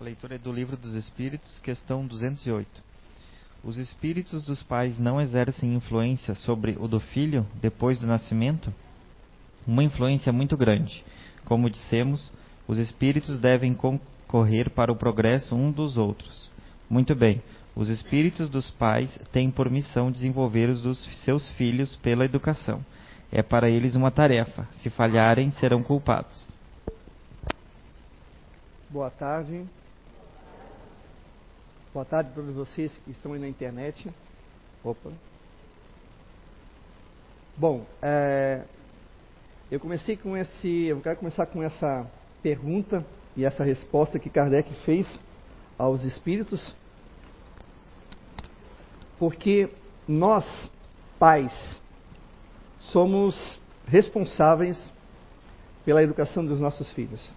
A leitura é do Livro dos Espíritos, questão 208. Os espíritos dos pais não exercem influência sobre o do filho depois do nascimento? Uma influência muito grande. Como dissemos, os espíritos devem concorrer para o progresso um dos outros. Muito bem. Os espíritos dos pais têm por missão desenvolver os dos seus filhos pela educação. É para eles uma tarefa. Se falharem, serão culpados. Boa tarde. Boa tarde a todos vocês que estão aí na internet. Opa. Bom, é, eu comecei com esse. Eu quero começar com essa pergunta e essa resposta que Kardec fez aos espíritos. Porque nós, pais, somos responsáveis pela educação dos nossos filhos.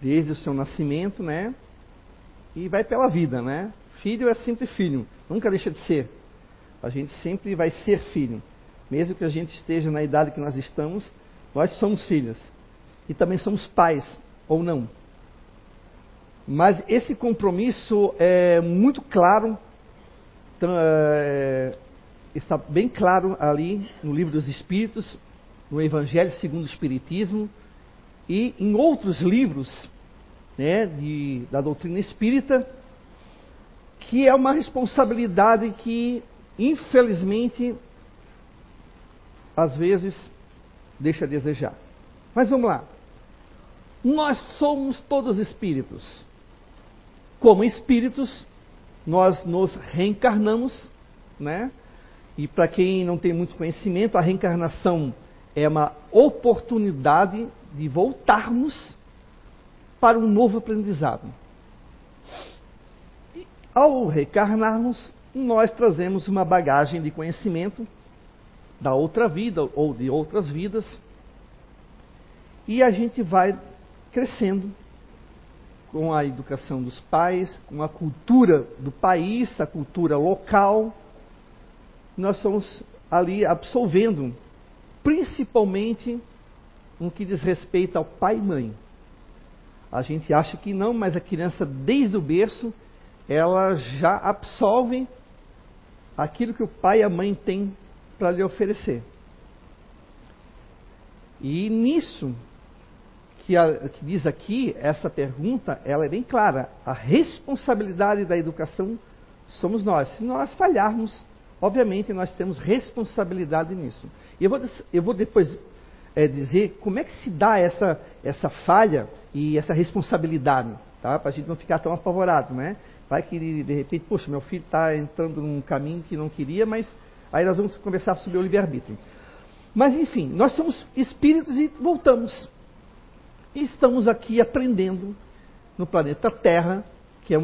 Desde o seu nascimento, né? E vai pela vida, né? Filho é sempre filho, nunca deixa de ser. A gente sempre vai ser filho. Mesmo que a gente esteja na idade que nós estamos, nós somos filhos. E também somos pais, ou não. Mas esse compromisso é muito claro, é, está bem claro ali no Livro dos Espíritos, no Evangelho segundo o Espiritismo e em outros livros né, de, da doutrina espírita, que é uma responsabilidade que, infelizmente, às vezes deixa a desejar. Mas vamos lá. Nós somos todos espíritos. Como espíritos, nós nos reencarnamos, né? E para quem não tem muito conhecimento, a reencarnação é uma oportunidade de voltarmos para um novo aprendizado. E, ao reencarnarmos, nós trazemos uma bagagem de conhecimento da outra vida ou de outras vidas e a gente vai crescendo com a educação dos pais, com a cultura do país, a cultura local. Nós somos ali absolvendo, principalmente no que diz respeito ao pai e mãe. A gente acha que não, mas a criança, desde o berço, ela já absorve aquilo que o pai e a mãe têm para lhe oferecer. E nisso, que, a, que, diz aqui, essa pergunta, ela é bem clara. A responsabilidade da educação somos nós. Se nós falharmos, obviamente nós temos responsabilidade nisso. E eu vou, eu vou depois é, dizer como é que se dá essa, essa falha e essa responsabilidade, tá? Para a gente não ficar tão apavorado, né? Vai que de repente, poxa, meu filho está entrando num caminho que não queria, mas aí nós vamos conversar sobre o livre-arbítrio. Mas enfim, nós somos espíritos e voltamos. E estamos aqui aprendendo no planeta Terra, que é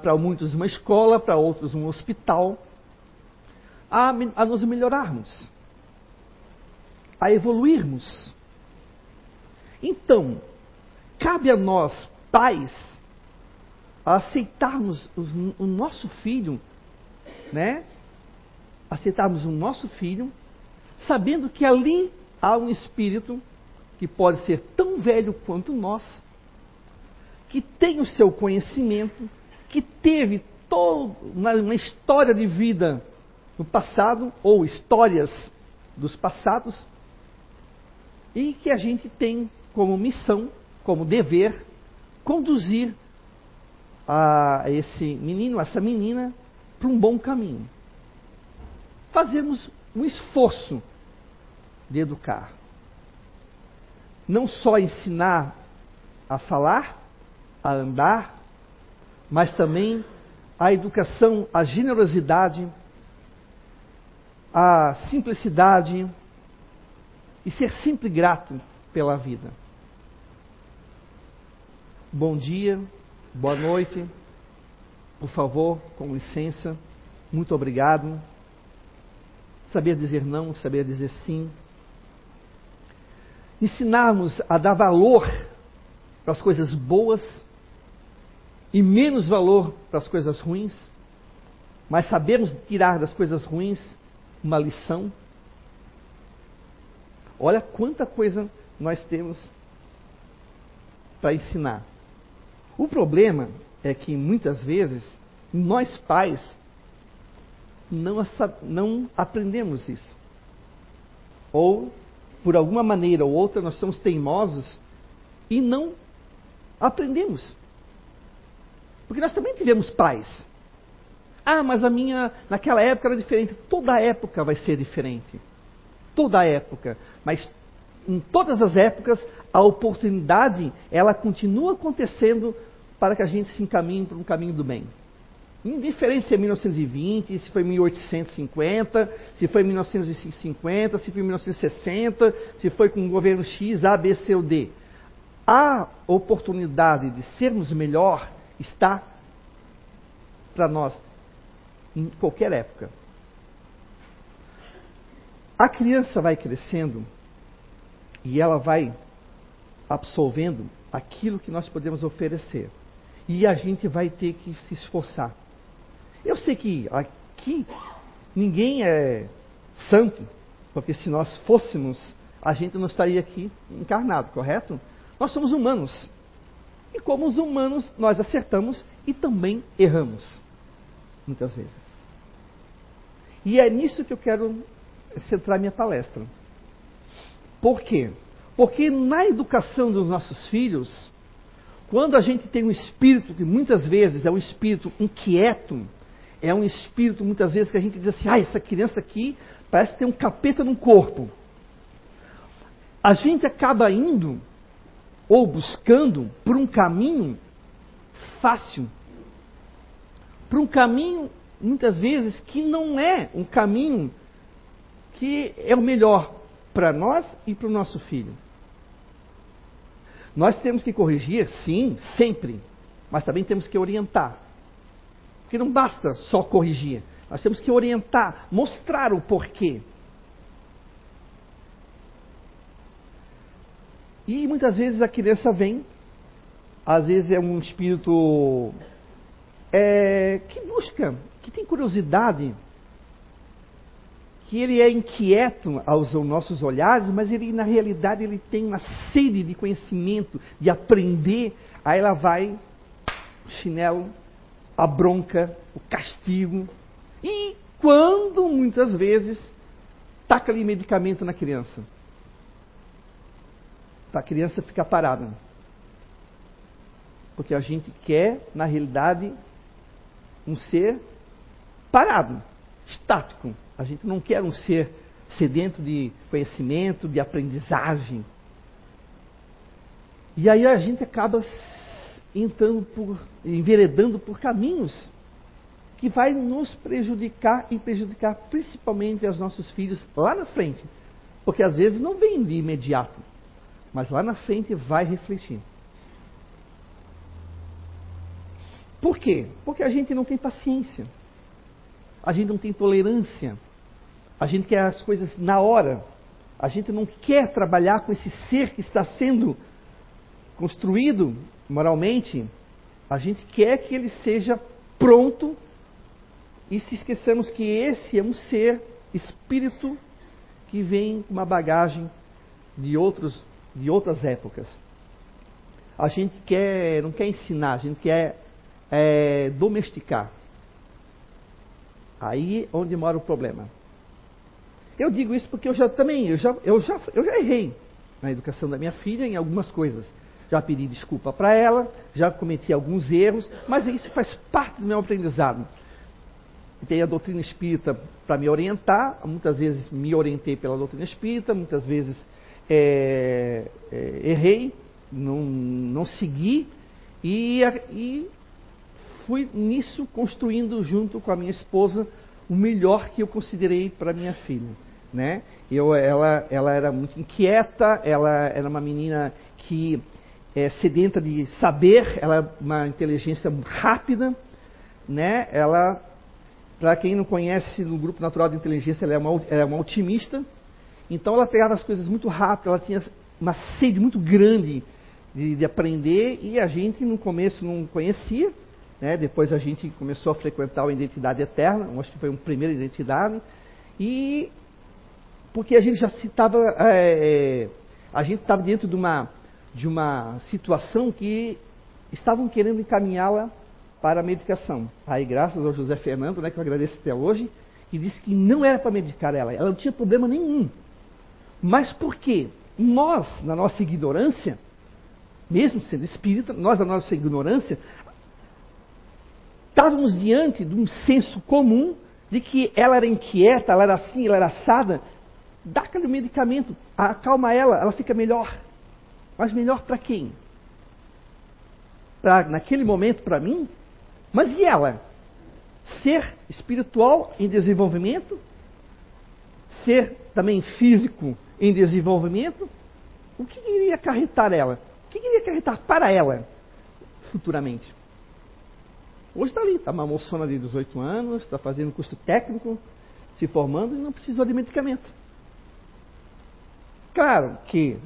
para muitos uma escola, para outros um hospital, a, a nos melhorarmos a evoluirmos. Então, cabe a nós, pais, a aceitarmos o nosso filho, né? Aceitarmos o nosso filho, sabendo que ali há um espírito que pode ser tão velho quanto nós, que tem o seu conhecimento, que teve toda uma história de vida no passado, ou histórias dos passados, e que a gente tem como missão, como dever, conduzir a esse menino, essa menina, para um bom caminho. Fazemos um esforço de educar. Não só ensinar a falar, a andar, mas também a educação, a generosidade, a simplicidade, e ser sempre grato pela vida. Bom dia, boa noite, por favor, com licença, muito obrigado. Saber dizer não, saber dizer sim. Ensinarmos a dar valor para as coisas boas e menos valor para as coisas ruins, mas sabermos tirar das coisas ruins uma lição Olha quanta coisa nós temos para ensinar. O problema é que muitas vezes nós pais não, não aprendemos isso. Ou, por alguma maneira ou outra, nós somos teimosos e não aprendemos. Porque nós também tivemos pais. Ah, mas a minha, naquela época era diferente. Toda época vai ser diferente. Toda época. Mas em todas as épocas, a oportunidade, ela continua acontecendo para que a gente se encaminhe para um caminho do bem. Indiferente se é 1920, se foi 1850, se foi 1950, se foi 1960, se foi com o governo X, A, B, C ou D. A oportunidade de sermos melhor está para nós em qualquer época. A criança vai crescendo e ela vai absolvendo aquilo que nós podemos oferecer. E a gente vai ter que se esforçar. Eu sei que aqui ninguém é santo, porque se nós fôssemos, a gente não estaria aqui encarnado, correto? Nós somos humanos. E como os humanos, nós acertamos e também erramos. Muitas vezes. E é nisso que eu quero centrar minha palestra. Por quê? Porque na educação dos nossos filhos, quando a gente tem um espírito que muitas vezes é um espírito inquieto, é um espírito muitas vezes que a gente diz assim: ah, essa criança aqui parece ter um capeta no corpo. A gente acaba indo ou buscando por um caminho fácil, por um caminho muitas vezes que não é um caminho que é o melhor para nós e para o nosso filho. Nós temos que corrigir, sim, sempre, mas também temos que orientar. Porque não basta só corrigir, nós temos que orientar, mostrar o porquê. E muitas vezes a criança vem, às vezes é um espírito é, que busca, que tem curiosidade que ele é inquieto aos nossos olhares, mas ele na realidade ele tem uma sede de conhecimento, de aprender. Aí ela vai, chinelo, a bronca, o castigo. E quando muitas vezes taca ali medicamento na criança. Para a criança ficar parada. Porque a gente quer, na realidade, um ser parado, estático. A gente não quer um ser sedento de conhecimento, de aprendizagem. E aí a gente acaba entrando por, enveredando por caminhos que vai nos prejudicar e prejudicar principalmente os nossos filhos lá na frente. Porque às vezes não vem de imediato, mas lá na frente vai refletir. Por quê? Porque a gente não tem paciência a gente não tem tolerância, a gente quer as coisas na hora, a gente não quer trabalhar com esse ser que está sendo construído moralmente, a gente quer que ele seja pronto e se esqueçamos que esse é um ser espírito que vem com uma bagagem de outros de outras épocas. A gente quer não quer ensinar, a gente quer é, domesticar. Aí onde mora o problema. Eu digo isso porque eu já também, eu já, eu já, eu já errei na educação da minha filha em algumas coisas. Já pedi desculpa para ela, já cometi alguns erros, mas isso faz parte do meu aprendizado. Tem a doutrina espírita para me orientar, muitas vezes me orientei pela doutrina espírita, muitas vezes é, é, errei, não, não segui, e, e fui nisso construindo junto com a minha esposa o melhor que eu considerei para minha filha, né? Eu, ela, ela era muito inquieta, ela era uma menina que é sedenta de saber, ela é uma inteligência rápida, né? Ela, para quem não conhece no grupo natural de inteligência, ela é uma, ela é uma otimista. Então ela pegava as coisas muito rápido, ela tinha uma sede muito grande de, de aprender e a gente no começo não conhecia, né? Depois a gente começou a frequentar a Identidade Eterna, acho que foi uma primeira identidade. E porque a gente já estava, é, é, a gente estava dentro de uma, de uma situação que estavam querendo encaminhá-la para a medicação. Aí, graças ao José Fernando, né, que eu agradeço até hoje, que disse que não era para medicar ela, ela não tinha problema nenhum. Mas por quê? Nós, na nossa ignorância, mesmo sendo espírita, nós, na nossa ignorância, estávamos diante de um senso comum de que ela era inquieta, ela era assim, ela era assada. Dá aquele medicamento, acalma ela, ela fica melhor. Mas melhor para quem? Pra, naquele momento, para mim? Mas e ela? Ser espiritual em desenvolvimento? Ser também físico em desenvolvimento? O que iria acarretar ela? O que iria acarretar para ela futuramente? Hoje está ali, está uma moçona de 18 anos, está fazendo curso técnico, se formando e não precisou de medicamento. Claro que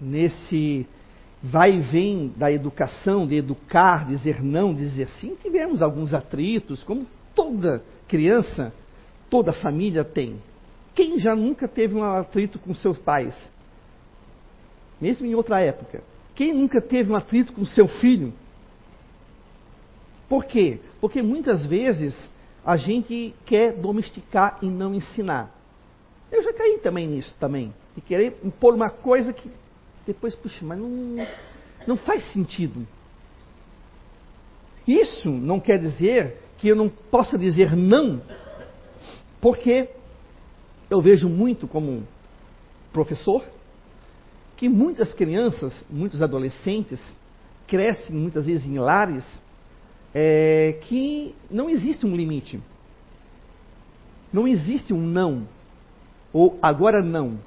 nesse vai e vem da educação, de educar, dizer não, dizer sim, tivemos alguns atritos, como toda criança, toda família tem. Quem já nunca teve um atrito com seus pais? Mesmo em outra época. Quem nunca teve um atrito com seu filho? Por quê? Porque muitas vezes a gente quer domesticar e não ensinar. Eu já caí também nisso também. De querer impor uma coisa que depois, puxa, mas não, não faz sentido. Isso não quer dizer que eu não possa dizer não, porque eu vejo muito como professor que muitas crianças, muitos adolescentes, crescem muitas vezes em lares é, que não existe um limite. Não existe um não. Ou agora não.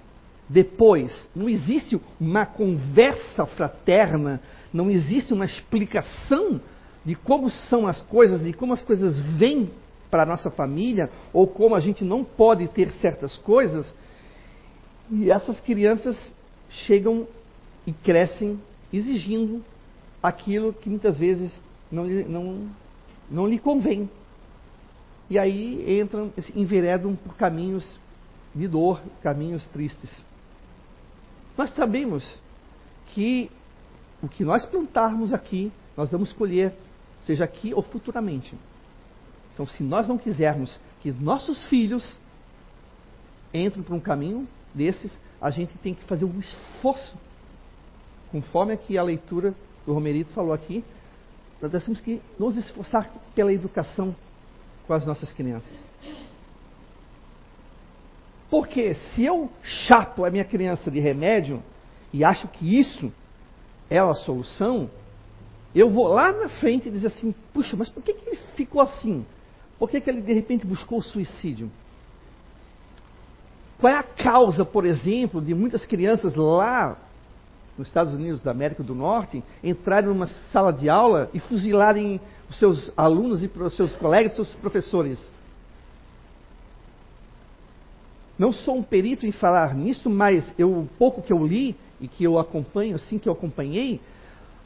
Depois. Não existe uma conversa fraterna. Não existe uma explicação de como são as coisas, de como as coisas vêm para a nossa família, ou como a gente não pode ter certas coisas. E essas crianças chegam e crescem exigindo aquilo que muitas vezes não, não, não lhe convém. E aí entram, enveredam por caminhos de dor, caminhos tristes. Nós sabemos que o que nós plantarmos aqui, nós vamos colher, seja aqui ou futuramente. Então, se nós não quisermos que nossos filhos entrem por um caminho desses, a gente tem que fazer um esforço, conforme aqui a leitura do Romerito falou aqui, nós temos que nos esforçar pela educação com as nossas crianças. Porque se eu chapo a minha criança de remédio e acho que isso é a solução, eu vou lá na frente e dizer assim: puxa, mas por que, que ele ficou assim? Por que, que ele de repente buscou o suicídio? Qual é a causa, por exemplo, de muitas crianças lá nos Estados Unidos da América do Norte, entrarem numa sala de aula e fuzilarem os seus alunos e os seus colegas, seus professores. Não sou um perito em falar nisso, mas eu, o pouco que eu li e que eu acompanho, assim que eu acompanhei,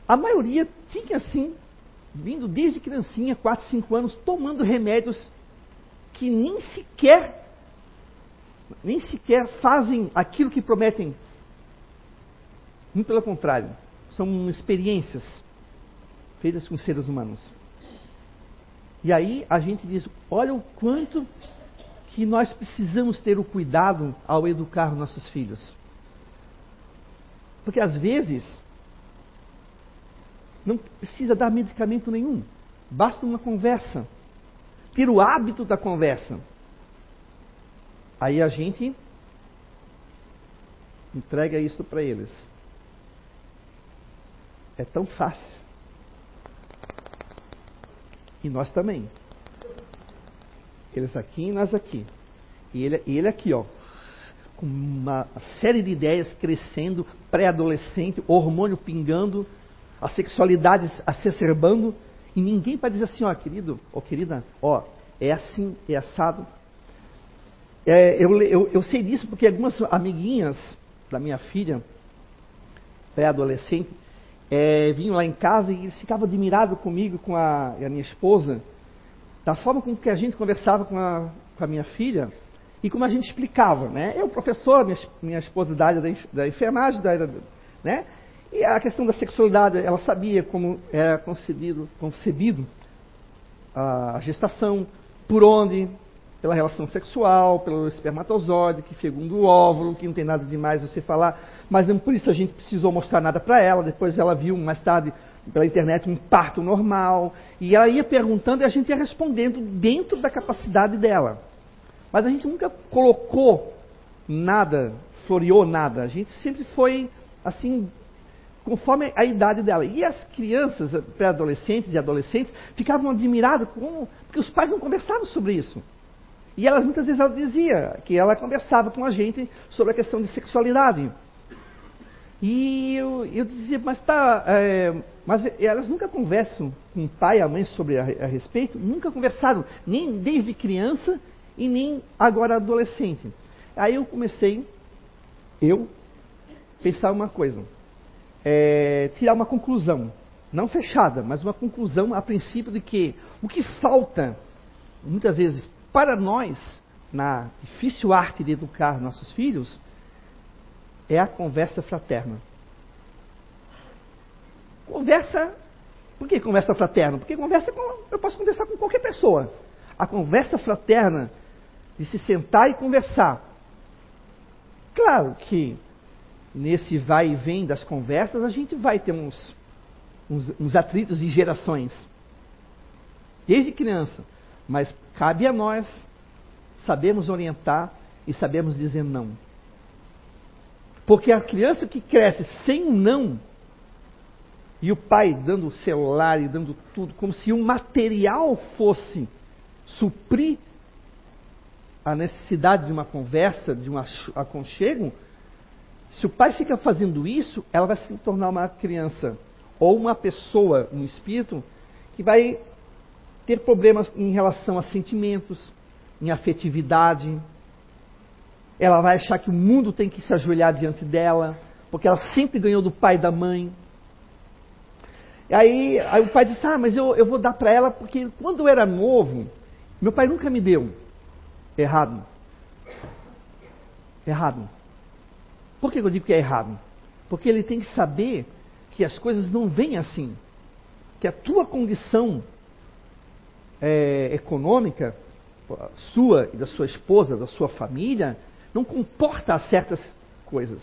a maioria tinha assim, vindo desde criancinha, 4, 5 anos, tomando remédios que nem sequer nem sequer fazem aquilo que prometem muito pelo contrário, são experiências feitas com seres humanos. E aí a gente diz: olha o quanto que nós precisamos ter o cuidado ao educar nossos filhos. Porque às vezes não precisa dar medicamento nenhum, basta uma conversa, ter o hábito da conversa. Aí a gente entrega isso para eles. É tão fácil. E nós também. Eles aqui e nós aqui. E ele, ele aqui, ó. Com uma série de ideias crescendo, pré-adolescente, hormônio pingando, a sexualidade se acerbando. E ninguém para dizer assim, ó, querido, ó, querida, ó, é assim, é assado. É, eu, eu, eu sei disso porque algumas amiguinhas da minha filha, pré-adolescente, é, vinham lá em casa e eles ficavam admirados comigo, com a, a, minha esposa, da forma com que a gente conversava com a, com a minha filha e como a gente explicava, né? Eu, professor, minha, minha esposa da área da, da enfermagem, da área, né? E a questão da sexualidade, ela sabia como era concebido, concebido a gestação, por onde, pela relação sexual, pelo espermatozoide, que fegundo o óvulo, que não tem nada demais você falar, mas não por isso a gente precisou mostrar nada para ela. Depois ela viu mais tarde pela internet um parto normal, e ela ia perguntando e a gente ia respondendo dentro da capacidade dela. Mas a gente nunca colocou nada, floreou nada. A gente sempre foi assim conforme a idade dela. E as crianças, pré-adolescentes e adolescentes, ficavam admiradas como, porque os pais não conversavam sobre isso. E elas muitas vezes ela dizia que ela conversava com a gente sobre a questão de sexualidade. E eu, eu dizia, mas tá, é, mas elas nunca conversam com o pai e a mãe sobre a, a respeito, nunca conversaram, nem desde criança e nem agora adolescente. Aí eu comecei, eu, pensar uma coisa é, tirar uma conclusão, não fechada, mas uma conclusão a princípio de que o que falta, muitas vezes, para nós, na difícil arte de educar nossos filhos, é a conversa fraterna. Conversa. Por que conversa fraterna? Porque conversa com, eu posso conversar com qualquer pessoa. A conversa fraterna de se sentar e conversar. Claro que nesse vai e vem das conversas, a gente vai ter uns, uns, uns atritos e gerações. Desde criança. Mas cabe a nós sabermos orientar e sabermos dizer não. Porque a criança que cresce sem um não, e o pai dando o celular e dando tudo, como se um material fosse suprir a necessidade de uma conversa, de um aconchego, se o pai fica fazendo isso, ela vai se tornar uma criança ou uma pessoa, um espírito, que vai ter problemas em relação a sentimentos, em afetividade. Ela vai achar que o mundo tem que se ajoelhar diante dela, porque ela sempre ganhou do pai e da mãe. E aí, aí o pai disse: Ah, mas eu, eu vou dar para ela porque quando eu era novo, meu pai nunca me deu. Errado. Errado. Por que eu digo que é errado? Porque ele tem que saber que as coisas não vêm assim. Que a tua condição é, econômica, sua e da sua esposa, da sua família, não comporta certas coisas,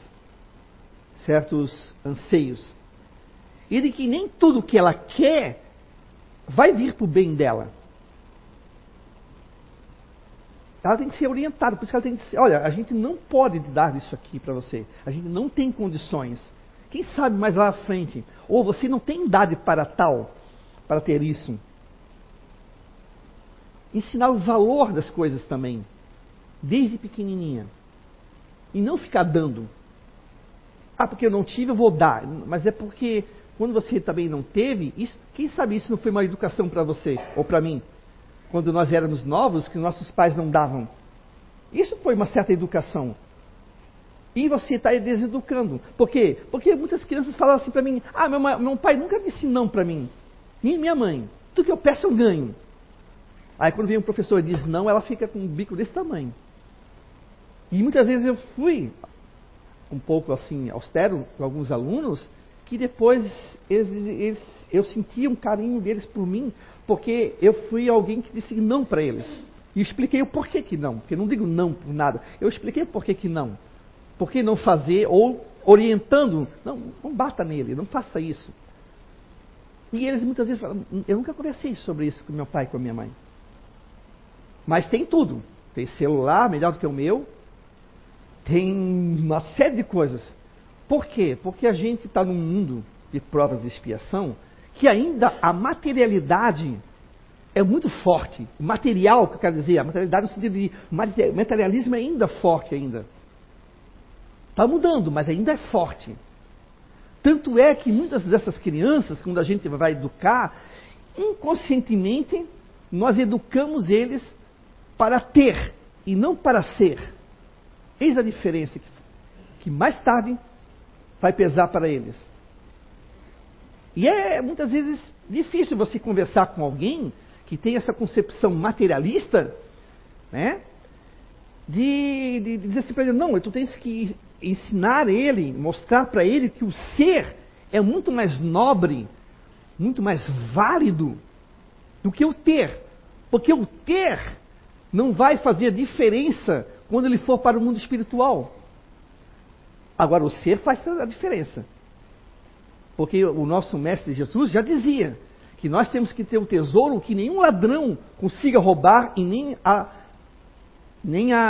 certos anseios. E de que nem tudo que ela quer vai vir para o bem dela. Ela tem que ser orientada, por isso ela tem que ser, olha, a gente não pode dar isso aqui para você. A gente não tem condições. Quem sabe mais lá à frente, ou você não tem idade para tal, para ter isso. Ensinar o valor das coisas também, desde pequenininha. E não ficar dando. Ah, porque eu não tive, eu vou dar. Mas é porque quando você também não teve, isso, quem sabe isso não foi uma educação para você ou para mim? quando nós éramos novos, que nossos pais não davam. Isso foi uma certa educação. E você está deseducando. Por quê? Porque muitas crianças falam assim para mim: Ah, meu, meu pai nunca disse não para mim. Nem minha mãe. Tudo que eu peço eu ganho. Aí quando vem um professor e diz não, ela fica com um bico desse tamanho. E muitas vezes eu fui um pouco assim austero com alguns alunos que depois eles, eles, eu sentia um carinho deles por mim, porque eu fui alguém que disse não para eles. E expliquei o porquê que não, porque não digo não por nada. Eu expliquei o porquê que não. Por que não fazer, ou orientando, não, não bata nele, não faça isso. E eles muitas vezes falam, eu nunca conversei sobre isso com meu pai e com a minha mãe. Mas tem tudo. Tem celular, melhor do que o meu. Tem uma série de coisas. Por quê? Porque a gente está num mundo de provas de expiação que ainda a materialidade é muito forte. O material, que eu quero dizer, a materialidade no sentido de materialismo é ainda forte ainda. Está mudando, mas ainda é forte. Tanto é que muitas dessas crianças, quando a gente vai educar, inconscientemente nós educamos eles para ter e não para ser. Eis a diferença que, que mais tarde vai pesar para eles. E é muitas vezes difícil você conversar com alguém que tem essa concepção materialista, né? De, de, de dizer assim para ele, não, tu tens que ensinar ele, mostrar para ele que o ser é muito mais nobre, muito mais válido do que o ter. Porque o ter não vai fazer diferença quando ele for para o mundo espiritual. Agora, o ser faz a diferença. Porque o nosso mestre Jesus já dizia que nós temos que ter o tesouro que nenhum ladrão consiga roubar e nem a, nem a,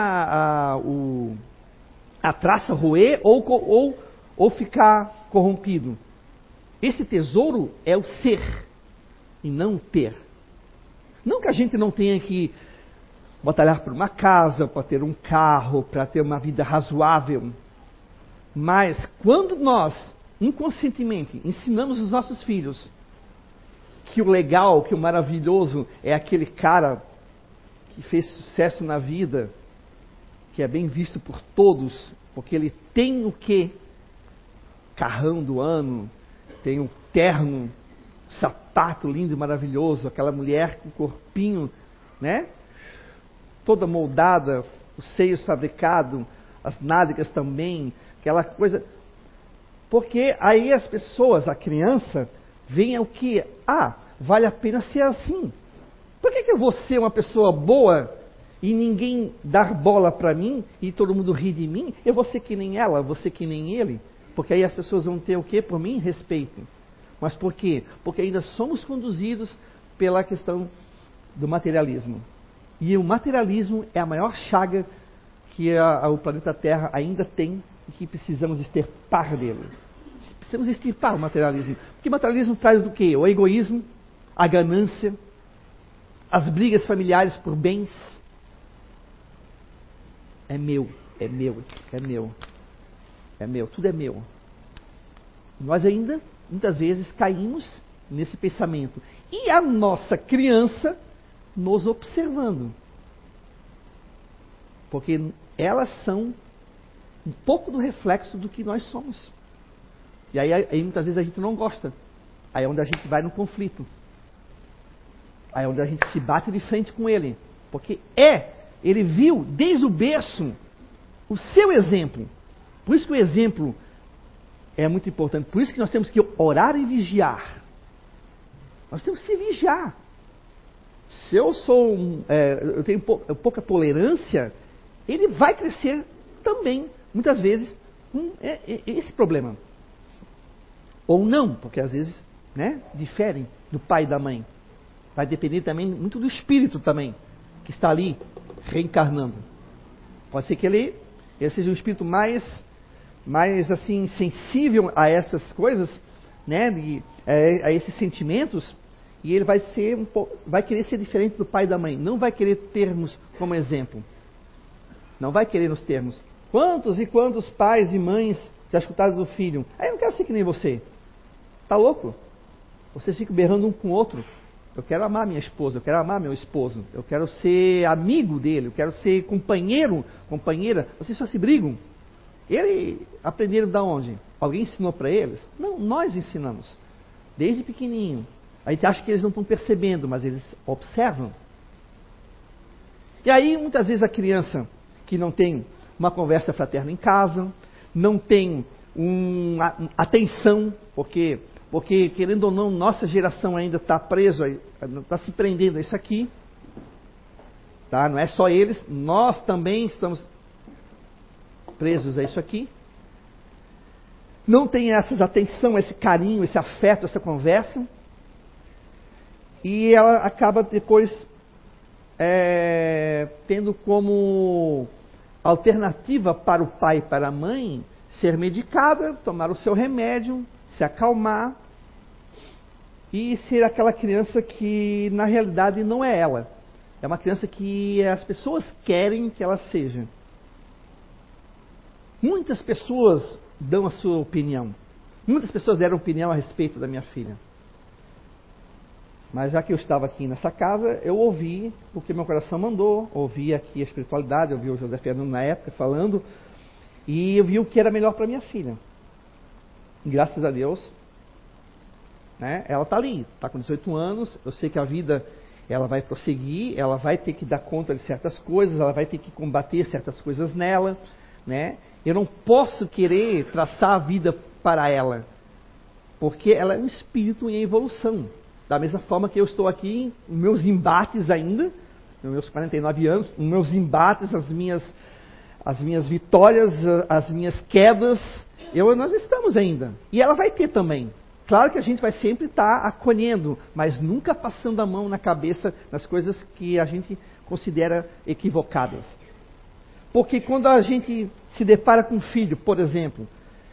a, o, a traça roer ou, ou, ou ficar corrompido. Esse tesouro é o ser e não o ter. Não que a gente não tenha que batalhar por uma casa, para ter um carro, para ter uma vida razoável. Mas quando nós, inconscientemente, ensinamos os nossos filhos que o legal, que o maravilhoso é aquele cara que fez sucesso na vida, que é bem visto por todos, porque ele tem o que? Carrão do ano, tem um terno, sapato lindo e maravilhoso, aquela mulher com corpinho, né? Toda moldada, os seios fabricados, as nádegas também, aquela coisa. Porque aí as pessoas, a criança, veem o que? Ah, vale a pena ser assim. Por que, que eu vou ser uma pessoa boa e ninguém dar bola para mim e todo mundo ri de mim? Eu vou ser que nem ela, vou ser que nem ele. Porque aí as pessoas vão ter o que? Por mim, respeito. Mas por quê? Porque ainda somos conduzidos pela questão do materialismo. E o materialismo é a maior chaga que a, a, o planeta Terra ainda tem e que precisamos extirpar dele. Precisamos extirpar o materialismo. Porque o materialismo traz o quê? O egoísmo, a ganância, as brigas familiares por bens. É meu, é meu, é meu, é meu, tudo é meu. Nós ainda, muitas vezes, caímos nesse pensamento. E a nossa criança nos observando. Porque elas são um pouco do reflexo do que nós somos. E aí, aí, muitas vezes a gente não gosta. Aí é onde a gente vai no conflito. Aí é onde a gente se bate de frente com ele. Porque é, ele viu desde o berço o seu exemplo. Por isso que o exemplo é muito importante. Por isso que nós temos que orar e vigiar. Nós temos que vigiar. Se eu sou um, é, eu tenho pouca tolerância, ele vai crescer também, muitas vezes, com esse problema. Ou não, porque às vezes né, diferem do pai e da mãe. Vai depender também muito do espírito também, que está ali reencarnando. Pode ser que ele, ele seja um espírito mais, mais assim, sensível a essas coisas, né, a esses sentimentos, e ele vai ser um vai querer ser diferente do pai e da mãe. Não vai querer termos como exemplo. Não vai querer nos termos. Quantos e quantos pais e mães já escutaram do filho? Ah, eu não quero ser que nem você. Tá louco? Vocês ficam berrando um com o outro. Eu quero amar minha esposa, eu quero amar meu esposo, eu quero ser amigo dele, eu quero ser companheiro, companheira. Vocês só se brigam. Ele aprenderam da onde? Alguém ensinou para eles? Não, nós ensinamos. Desde pequenininho. A gente acha que eles não estão percebendo, mas eles observam. E aí, muitas vezes, a criança que não tem uma conversa fraterna em casa, não tem uma atenção, porque porque, querendo ou não, nossa geração ainda está presa, está se prendendo a isso aqui. Tá? Não é só eles, nós também estamos presos a isso aqui. Não tem essa atenção, esse carinho, esse afeto, essa conversa. E ela acaba depois é, tendo como alternativa para o pai e para a mãe ser medicada, tomar o seu remédio, se acalmar e ser aquela criança que na realidade não é ela. É uma criança que as pessoas querem que ela seja. Muitas pessoas dão a sua opinião. Muitas pessoas deram opinião a respeito da minha filha. Mas já que eu estava aqui nessa casa, eu ouvi o que meu coração mandou, ouvi aqui a espiritualidade, ouvi o José Fernando na época falando, e eu vi o que era melhor para minha filha graças a Deus, né, ela está ali, está com 18 anos, eu sei que a vida ela vai prosseguir, ela vai ter que dar conta de certas coisas, ela vai ter que combater certas coisas nela, né? Eu não posso querer traçar a vida para ela. Porque ela é um espírito em evolução. Da mesma forma que eu estou aqui, meus embates ainda, nos meus 49 anos, meus embates, as minhas, as minhas vitórias, as minhas quedas, eu, nós estamos ainda. E ela vai ter também. Claro que a gente vai sempre estar acolhendo, mas nunca passando a mão na cabeça nas coisas que a gente considera equivocadas. Porque quando a gente se depara com um filho, por exemplo,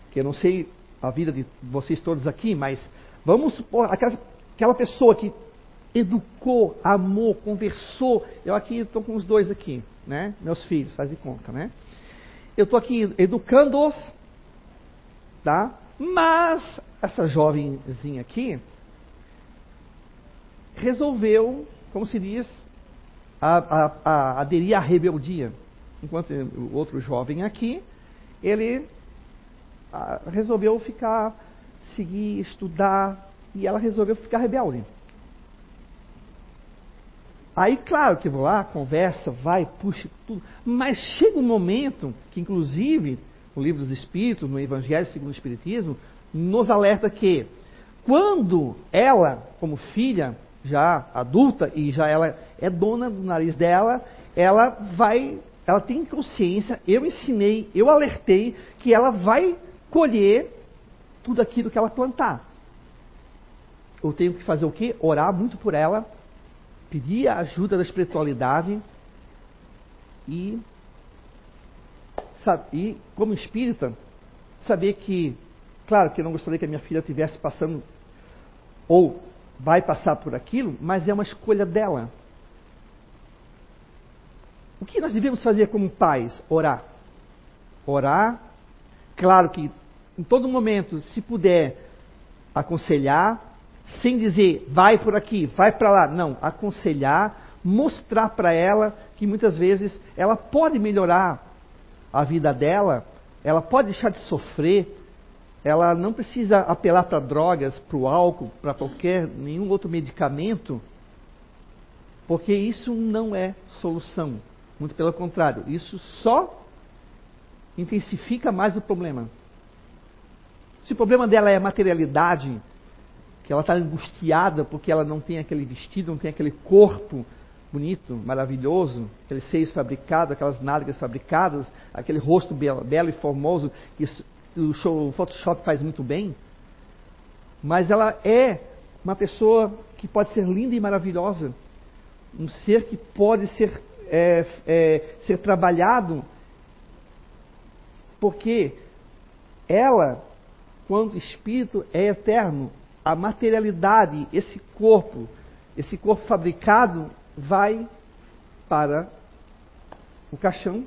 que eu não sei a vida de vocês todos aqui, mas vamos supor aquela, aquela pessoa que educou, amou, conversou. Eu aqui estou com os dois aqui, né? Meus filhos, faz de conta, né? Eu estou aqui educando-os, tá? Mas essa jovenzinha aqui resolveu, como se diz, a, a, a aderir à rebeldia. Enquanto o outro jovem aqui, ele a, resolveu ficar, seguir, estudar, e ela resolveu ficar rebelde. Aí, claro que vou lá, conversa, vai, puxa tudo, mas chega um momento que, inclusive, no livro dos Espíritos, no Evangelho segundo o Espiritismo, nos alerta que quando ela, como filha, já adulta e já ela é dona do nariz dela, ela vai, ela tem consciência, eu ensinei, eu alertei que ela vai colher tudo aquilo que ela plantar. Eu tenho que fazer o quê? Orar muito por ela, pedir a ajuda da espiritualidade e e, como espírita, saber que, claro que eu não gostaria que a minha filha estivesse passando, ou vai passar por aquilo, mas é uma escolha dela. O que nós devemos fazer como pais? Orar. Orar. Claro que em todo momento, se puder, aconselhar, sem dizer vai por aqui, vai para lá. Não, aconselhar, mostrar para ela que muitas vezes ela pode melhorar a vida dela, ela pode deixar de sofrer, ela não precisa apelar para drogas, para o álcool, para qualquer nenhum outro medicamento, porque isso não é solução. Muito pelo contrário, isso só intensifica mais o problema. Se o problema dela é materialidade, que ela está angustiada porque ela não tem aquele vestido, não tem aquele corpo bonito, maravilhoso, aqueles seios fabricados, aquelas nádegas fabricadas, aquele rosto belo, belo e formoso que o, show, o Photoshop faz muito bem. Mas ela é uma pessoa que pode ser linda e maravilhosa, um ser que pode ser, é, é, ser trabalhado, porque ela, quando espírito, é eterno. A materialidade, esse corpo, esse corpo fabricado, vai para o caixão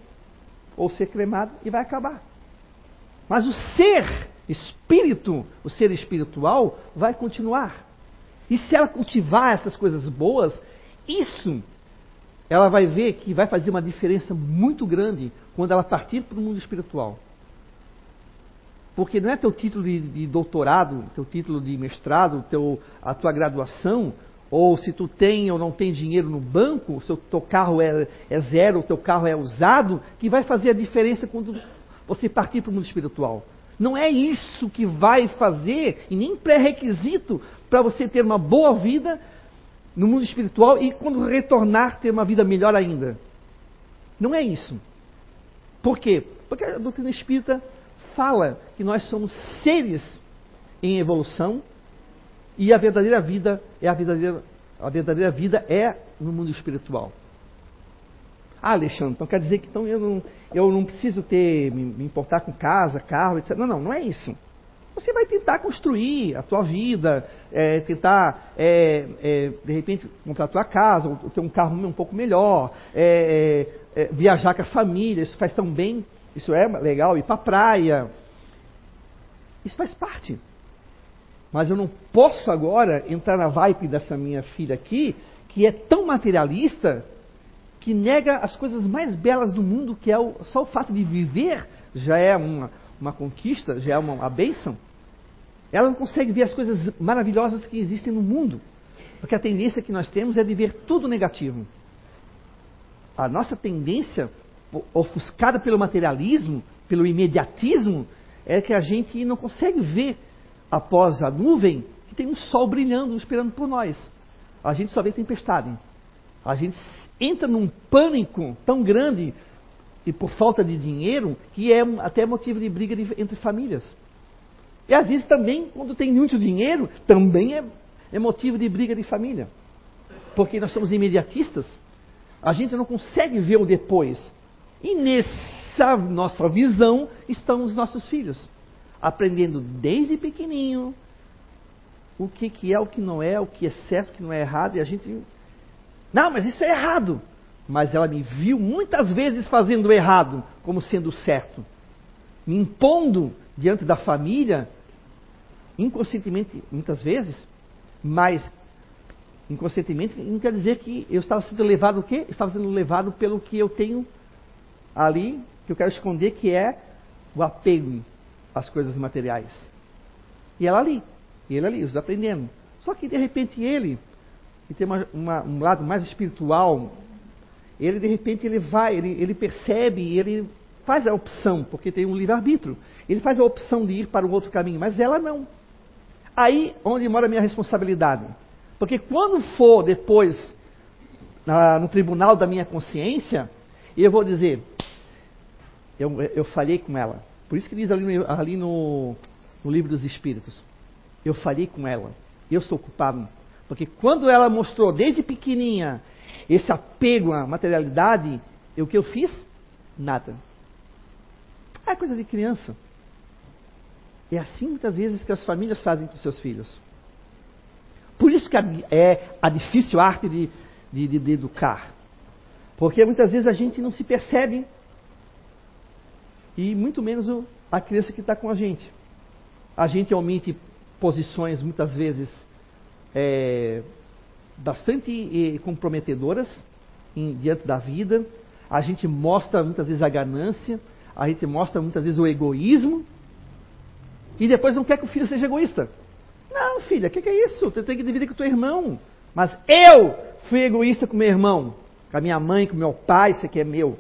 ou ser cremado e vai acabar. Mas o ser espírito, o ser espiritual, vai continuar. E se ela cultivar essas coisas boas, isso ela vai ver que vai fazer uma diferença muito grande quando ela partir para o mundo espiritual. Porque não é teu título de, de doutorado, teu título de mestrado, teu, a tua graduação, ou se tu tem ou não tem dinheiro no banco, se o teu carro é, é zero, o teu carro é usado, que vai fazer a diferença quando você partir para o mundo espiritual. Não é isso que vai fazer, e nem pré-requisito para você ter uma boa vida no mundo espiritual e quando retornar ter uma vida melhor ainda. Não é isso. Por quê? Porque a doutrina espírita fala que nós somos seres em evolução e a verdadeira vida é a verdadeira, a verdadeira vida é no mundo espiritual. Ah, Alexandre, então quer dizer que então eu não, eu não preciso ter me, me importar com casa, carro, etc. Não, não, não é isso. Você vai tentar construir a tua vida, é, tentar, é, é, de repente, comprar a tua casa, ou ter um carro um pouco melhor, é, é, é, viajar com a família, isso faz tão bem, isso é legal, ir para praia. Isso faz parte. Mas eu não posso agora entrar na vibe dessa minha filha aqui, que é tão materialista, que nega as coisas mais belas do mundo, que é o, só o fato de viver já é uma, uma conquista, já é uma, uma bênção. Ela não consegue ver as coisas maravilhosas que existem no mundo. Porque a tendência que nós temos é de ver tudo negativo. A nossa tendência, ofuscada pelo materialismo, pelo imediatismo, é que a gente não consegue ver após a nuvem que tem um sol brilhando, esperando por nós. A gente só vê tempestade. A gente entra num pânico tão grande e por falta de dinheiro que é até motivo de briga entre famílias. E às vezes também, quando tem muito dinheiro, também é, é motivo de briga de família. Porque nós somos imediatistas, a gente não consegue ver o depois. E nessa nossa visão estão os nossos filhos, aprendendo desde pequenininho o que, que é, o que não é, o que é certo, o que não é errado, e a gente. Não, mas isso é errado. Mas ela me viu muitas vezes fazendo errado, como sendo certo. Me impondo diante da família, inconscientemente, muitas vezes, mas inconscientemente não quer dizer que eu estava sendo levado o quê? Eu estava sendo levado pelo que eu tenho ali, que eu quero esconder, que é o apego às coisas materiais. E ela ali. E ele ali, os aprendendo. Só que de repente ele, que tem uma, uma, um lado mais espiritual, ele de repente ele vai, ele, ele percebe, ele faz a opção, porque tem um livre-arbítrio. Ele faz a opção de ir para um outro caminho, mas ela não. Aí onde mora a minha responsabilidade. Porque quando for depois na, no tribunal da minha consciência, eu vou dizer, eu, eu falhei com ela. Por isso que diz ali, no, ali no, no livro dos Espíritos. Eu falhei com ela. Eu sou culpado. Porque quando ela mostrou desde pequenininha esse apego à materialidade, o que eu fiz? Nada. É coisa de criança. É assim muitas vezes que as famílias fazem com seus filhos. Por isso que é a difícil arte de, de, de educar. Porque muitas vezes a gente não se percebe, e muito menos a criança que está com a gente. A gente omite posições muitas vezes é, bastante comprometedoras em, diante da vida. A gente mostra muitas vezes a ganância, a gente mostra muitas vezes o egoísmo, e depois não quer que o filho seja egoísta. Não, filha, o que, que, é isso? Você tem que dividir com o teu irmão. Mas eu fui egoísta com meu irmão, com a minha mãe, com meu pai, isso aqui é meu.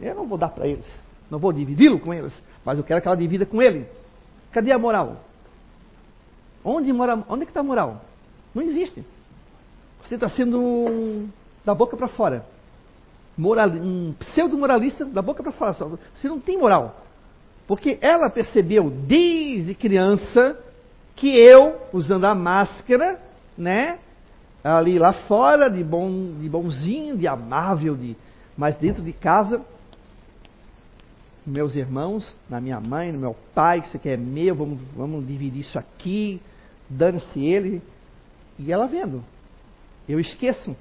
Eu não vou dar para eles. Não vou dividi-lo com eles, mas eu quero que ela divida com ele. Cadê a moral? Onde mora, onde é que está a moral? Não existe. Você está sendo um, da boca para fora. Moral, um pseudo-moralista da boca para fora. Você não tem moral. Porque ela percebeu desde criança que eu, usando a máscara, né? Ali lá fora, de, bom, de bonzinho, de amável, de, mas dentro de casa, meus irmãos, na minha mãe, no meu pai, que isso aqui é meu, vamos, vamos dividir isso aqui, dane-se ele. E ela vendo. Eu esqueço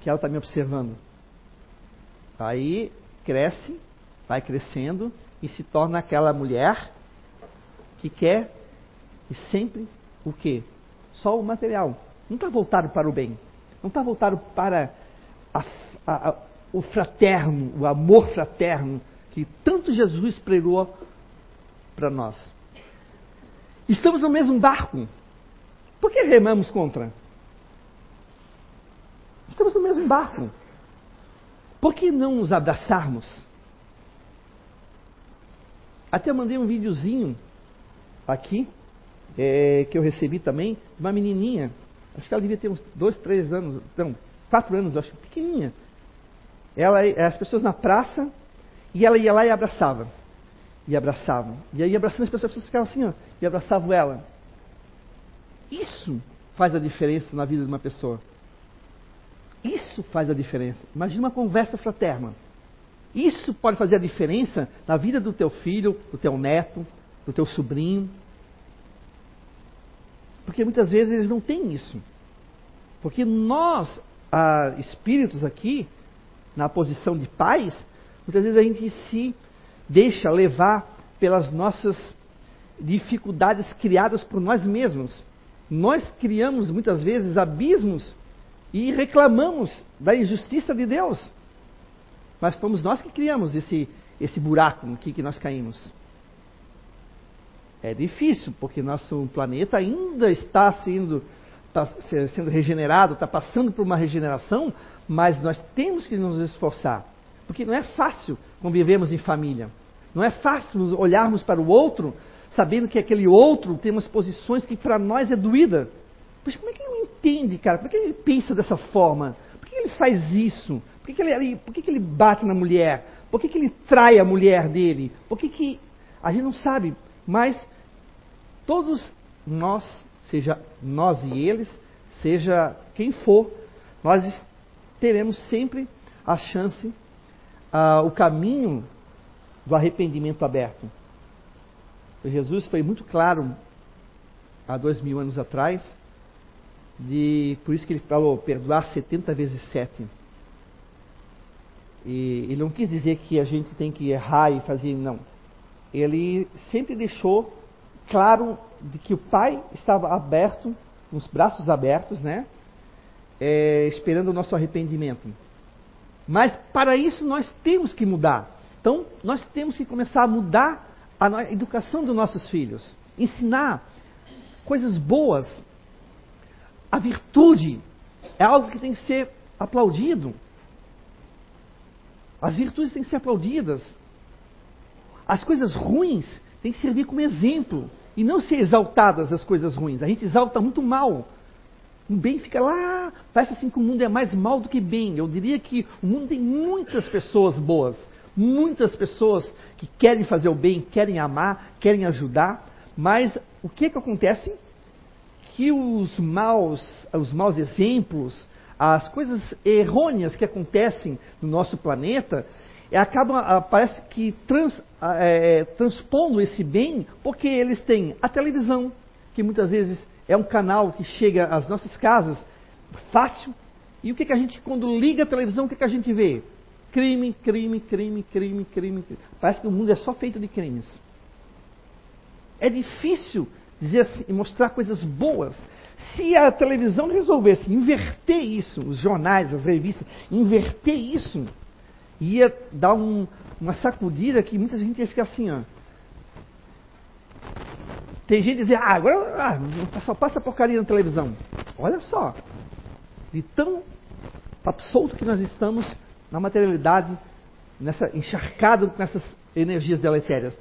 que ela está me observando. Aí cresce, vai crescendo e se torna aquela mulher que quer e sempre o quê? Só o material. Não está voltado para o bem. Não está voltado para a, a, a, o fraterno, o amor fraterno que tanto Jesus pregou para nós. Estamos no mesmo barco. Por que remamos contra? Estamos no mesmo barco. Por que não nos abraçarmos? Até mandei um videozinho aqui, é, que eu recebi também, de uma menininha. Acho que ela devia ter uns dois, três anos, não, quatro anos, acho, pequenininha. Ela, as pessoas na praça, e ela ia lá e abraçava. E abraçava. E aí abraçando as pessoas, as pessoas ficavam assim, ó, e abraçavam ela. Isso faz a diferença na vida de uma pessoa. Isso faz a diferença. Imagina uma conversa fraterna. Isso pode fazer a diferença na vida do teu filho, do teu neto, do teu sobrinho. Porque muitas vezes eles não têm isso. Porque nós, ah, espíritos aqui, na posição de pais, muitas vezes a gente se deixa levar pelas nossas dificuldades criadas por nós mesmos. Nós criamos muitas vezes abismos e reclamamos da injustiça de Deus. Mas fomos nós que criamos esse, esse buraco aqui que nós caímos. É difícil, porque nosso planeta ainda está sendo, está sendo regenerado, está passando por uma regeneração, mas nós temos que nos esforçar. Porque não é fácil convivermos em família. Não é fácil olharmos para o outro sabendo que aquele outro tem umas posições que para nós é doída. Pois como é que ele não entende, cara? Por que ele pensa dessa forma? Por que ele faz isso? Por que, ele, por que, ele bate na mulher? Por que, que ele trai a mulher dele? Por que, que. A gente não sabe, mas todos nós, seja nós e eles, seja quem for, nós teremos sempre a chance, uh, o caminho do arrependimento aberto. Jesus foi muito claro há dois mil anos atrás, de, por isso que ele falou perdoar 70 vezes 7. E ele não quis dizer que a gente tem que errar e fazer, não. Ele sempre deixou claro de que o Pai estava aberto, com os braços abertos, né? É, esperando o nosso arrependimento. Mas para isso nós temos que mudar. Então nós temos que começar a mudar a educação dos nossos filhos, ensinar coisas boas. A virtude é algo que tem que ser aplaudido. As virtudes têm que ser aplaudidas. As coisas ruins têm que servir como exemplo e não ser exaltadas as coisas ruins. A gente exalta muito mal. O bem fica lá, parece assim que o mundo é mais mal do que bem. Eu diria que o mundo tem muitas pessoas boas, muitas pessoas que querem fazer o bem, querem amar, querem ajudar, mas o que que acontece? Que os maus, os maus exemplos, as coisas errôneas que acontecem no nosso planeta é, acabam, ah, parece que trans, é, transpondo esse bem, porque eles têm a televisão, que muitas vezes é um canal que chega às nossas casas fácil. E o que, que a gente, quando liga a televisão, o que, que a gente vê? Crime, crime, crime, crime, crime, crime. Parece que o mundo é só feito de crimes. É difícil dizer assim, mostrar coisas boas. Se a televisão resolvesse inverter isso, os jornais, as revistas, inverter isso, ia dar um, uma sacudida que muita gente ia ficar assim, ó. Tem gente dizer, ah, agora ah, só passa porcaria na televisão. Olha só, de tão solto que nós estamos na materialidade, nessa encharcado com essas energias deletérias.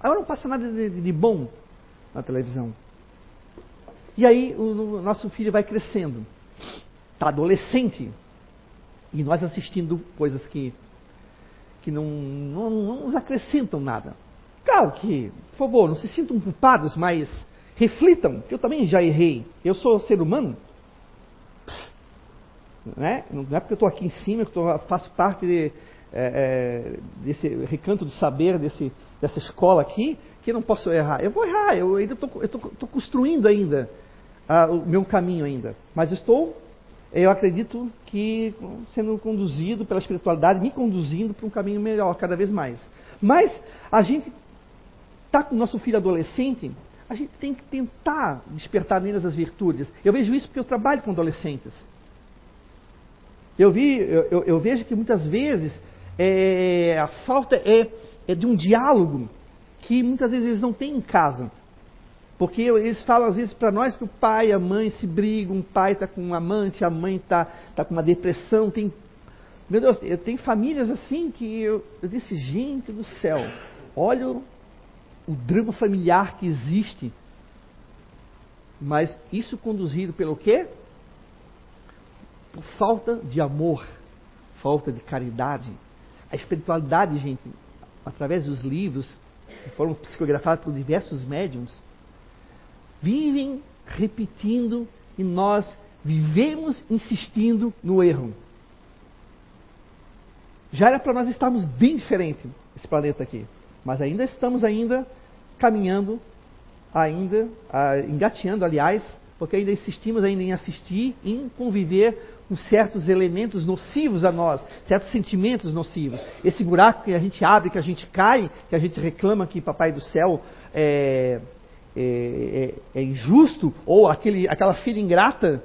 Agora não passa nada de, de bom na televisão. E aí o, o nosso filho vai crescendo, está adolescente, e nós assistindo coisas que, que não, não, não nos acrescentam nada. Claro que, por favor, não se sintam culpados, mas reflitam, que eu também já errei. Eu sou ser humano. Né? Não é porque eu estou aqui em cima, que eu faço parte de, é, é, desse recanto do saber, desse, dessa escola aqui, que não posso errar. Eu vou errar, eu ainda estou construindo ainda ah, o meu caminho ainda. Mas estou, eu acredito que sendo conduzido pela espiritualidade, me conduzindo para um caminho melhor cada vez mais. Mas a gente está com o nosso filho adolescente, a gente tem que tentar despertar neles as virtudes. Eu vejo isso porque eu trabalho com adolescentes. Eu, vi, eu, eu, eu vejo que muitas vezes é, a falta é, é de um diálogo que muitas vezes eles não têm em casa. Porque eles falam às vezes para nós que o pai e a mãe se brigam, o pai está com um amante, a mãe está tá com uma depressão. Tem, meu Deus, tem famílias assim que eu, eu disse, gente do céu, olha o, drama familiar que existe. Mas isso conduzido pelo quê? Por falta de amor, falta de caridade. A espiritualidade, gente, através dos livros que foram psicografados por diversos médiums, vivem repetindo e nós vivemos insistindo no erro. Já era para nós estarmos bem diferente esse planeta aqui, mas ainda estamos ainda caminhando, ainda engateando, aliás, porque ainda insistimos ainda em assistir, em conviver com certos elementos nocivos a nós, certos sentimentos nocivos. Esse buraco que a gente abre, que a gente cai, que a gente reclama que Papai do Céu é, é, é, é injusto, ou aquele, aquela filha ingrata.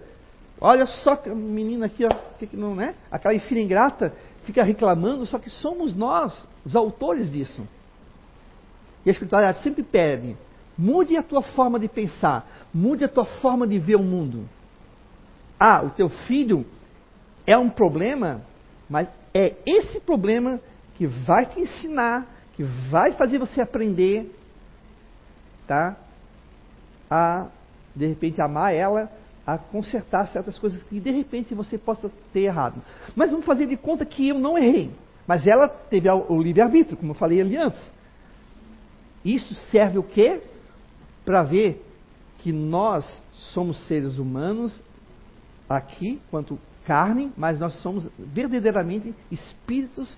Olha só a menina aqui, ó, que não, né? aquela filha ingrata fica reclamando, só que somos nós os autores disso. E a espiritualidade sempre pede Mude a tua forma de pensar, mude a tua forma de ver o mundo. Ah, o teu filho é um problema, mas é esse problema que vai te ensinar, que vai fazer você aprender tá? A, de repente, amar ela, a consertar certas coisas que de repente você possa ter errado. Mas vamos fazer de conta que eu não errei. Mas ela teve o livre-arbítrio, como eu falei ali antes. Isso serve o quê? Para ver que nós somos seres humanos aqui, quanto carne, mas nós somos verdadeiramente espíritos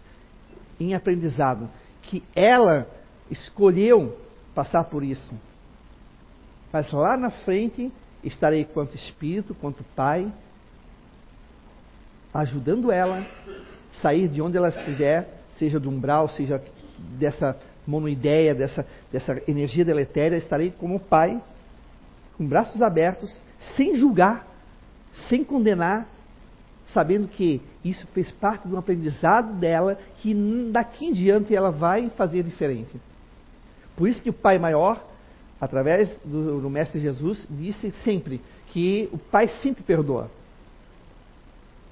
em aprendizado. Que ela escolheu passar por isso. Mas lá na frente estarei quanto espírito, quanto pai, ajudando ela a sair de onde ela estiver, seja do umbral, seja dessa monoideia, dessa, dessa energia deletéria, estarei como pai, com braços abertos, sem julgar, sem condenar, sabendo que isso fez parte de um aprendizado dela, que daqui em diante ela vai fazer diferente. Por isso que o Pai Maior através do, do Mestre Jesus, disse sempre que o Pai sempre perdoa.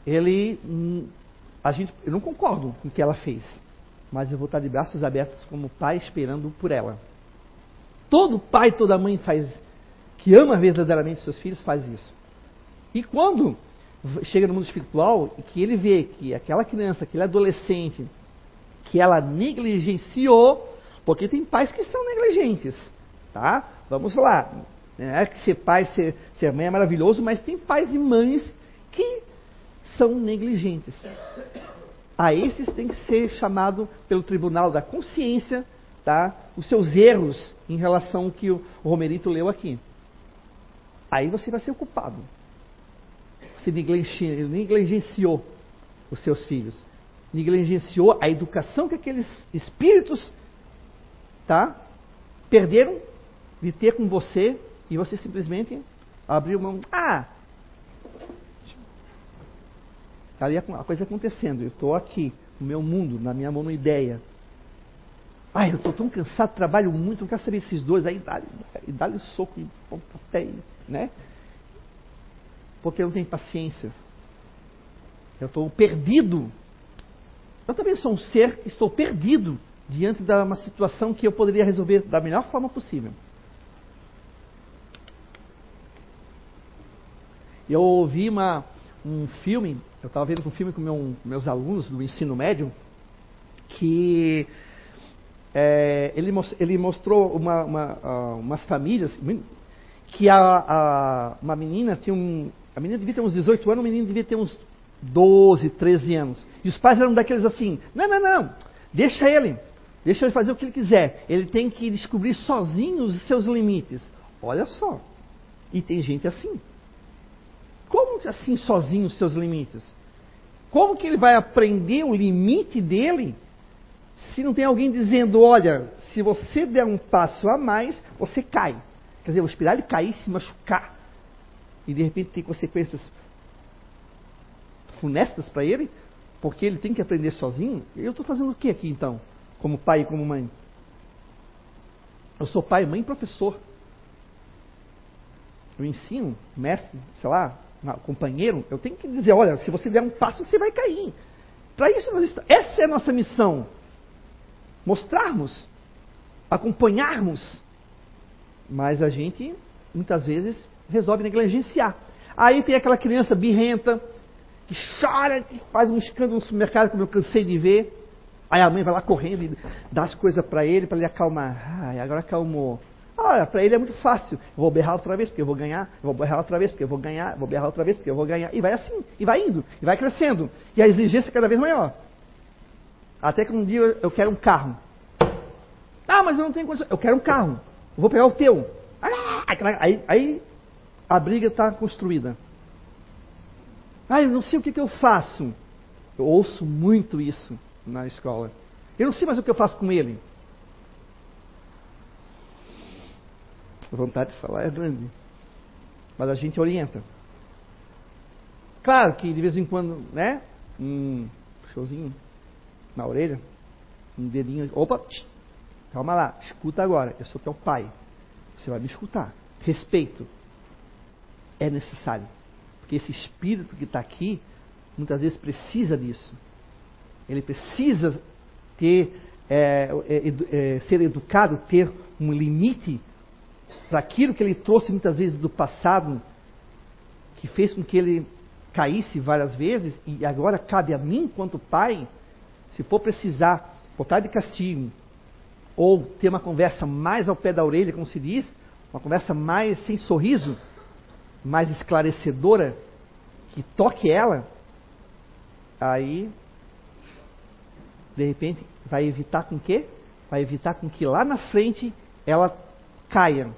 Ele, hum, a gente, eu não concordo com o que ela fez, mas eu vou estar de braços abertos como pai esperando por ela. Todo pai, toda mãe faz, que ama verdadeiramente seus filhos, faz isso. E quando chega no mundo espiritual e que ele vê que aquela criança, aquele adolescente, que ela negligenciou, porque tem pais que são negligentes, Tá? Vamos lá. É que ser pai, ser, ser mãe é maravilhoso, mas tem pais e mães que são negligentes. A esses tem que ser chamado pelo tribunal da consciência, tá? Os seus erros em relação ao que o Romerito leu aqui. Aí você vai ser o culpado. Você negligenciou os seus filhos. Negligenciou a educação que aqueles espíritos tá, perderam de ter com você e você simplesmente abriu mão. Ah! Está ali a coisa acontecendo. Eu estou aqui, no meu mundo, na minha monoideia. Ai, eu estou tão cansado, trabalho muito, não quero saber desses dois. Aí dá-lhe dá soco e pontapé, né? Porque eu não tenho paciência. Eu estou perdido. Eu também sou um ser que estou perdido diante de uma situação que eu poderia resolver da melhor forma possível. Eu ouvi uma, um filme, eu estava vendo um filme com meu, meus alunos do ensino médio, que é, ele, ele, mostrou uma, uma, umas famílias que a, a, uma menina tinha um. A menina devia ter uns 18 anos, o menino devia ter uns 12, 13 anos. E os pais eram daqueles assim: não, não, não, deixa ele, deixa ele fazer o que ele quiser. Ele tem que descobrir sozinho os seus limites. Olha só. E tem gente assim. Como assim sozinho os seus limites? Como que ele vai aprender o limite dele se não tem alguém dizendo, olha, se você der um passo a mais, você cai. Quer dizer, vou esperar ele cair, se machucar. E de repente tem consequências funestas para ele, porque ele tem que aprender sozinho. Eu estou fazendo o que aqui então, como pai e como mãe? Eu sou pai, mãe e professor. Eu ensino, mestre, sei lá, companheiro, eu tenho que dizer, olha, se você der um passo, você vai cair. Para isso, nós essa é a nossa missão. Mostrarmos, acompanharmos. Mas a gente, muitas vezes, resolve negligenciar. Aí tem aquela criança birrenta, que chora, que faz um escândalo no supermercado, como eu cansei de ver. Aí a mãe vai lá correndo e dá as coisas para ele, para ele acalmar. Ai, agora acalmou. Olha, para ele é muito fácil. Eu vou berrar outra vez porque eu vou ganhar. Eu vou berrar outra vez porque eu vou ganhar. Eu vou berrar outra vez porque eu vou ganhar. E vai assim. E vai indo. E vai crescendo. E a exigência é cada vez maior. Até que um dia eu quero um carro. Ah, mas eu não tenho condição. Eu quero um carro. Eu vou pegar o teu. Aí, aí a briga está construída. Ah, eu não sei o que, que eu faço. Eu ouço muito isso na escola. Eu não sei mais o que eu faço com ele. A vontade de falar é grande. Mas a gente orienta. Claro que de vez em quando, né? Um showzinho na orelha, um dedinho. Opa, calma lá, escuta agora. Eu sou teu pai. Você vai me escutar. Respeito. É necessário. Porque esse espírito que está aqui, muitas vezes precisa disso. Ele precisa ter, é, é, é, ser educado, ter um limite para aquilo que ele trouxe muitas vezes do passado, que fez com que ele caísse várias vezes, e agora cabe a mim, quanto pai, se for precisar botar de castigo, ou ter uma conversa mais ao pé da orelha, como se diz, uma conversa mais sem sorriso, mais esclarecedora, que toque ela, aí, de repente, vai evitar com quê? Vai evitar com que lá na frente ela caia.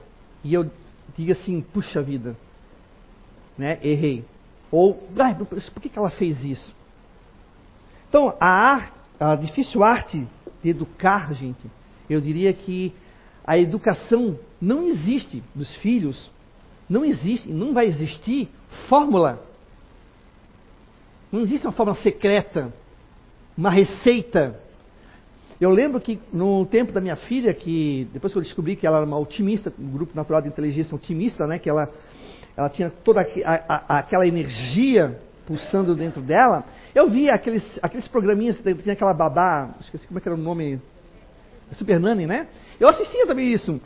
E eu diga assim, puxa vida, né, errei. Ou, ah, por que, que ela fez isso? Então, a, arte, a difícil arte de educar, gente, eu diria que a educação não existe dos filhos, não existe, não vai existir fórmula. Não existe uma fórmula secreta, uma receita. Eu lembro que no tempo da minha filha, que depois que eu descobri que ela era uma otimista, um grupo natural de inteligência otimista, né, que ela, ela tinha toda a, a, aquela energia pulsando dentro dela, eu via aqueles, aqueles programinhas, tinha aquela babá, esqueci como é que era o nome, Super Nani, né? Eu assistia também isso.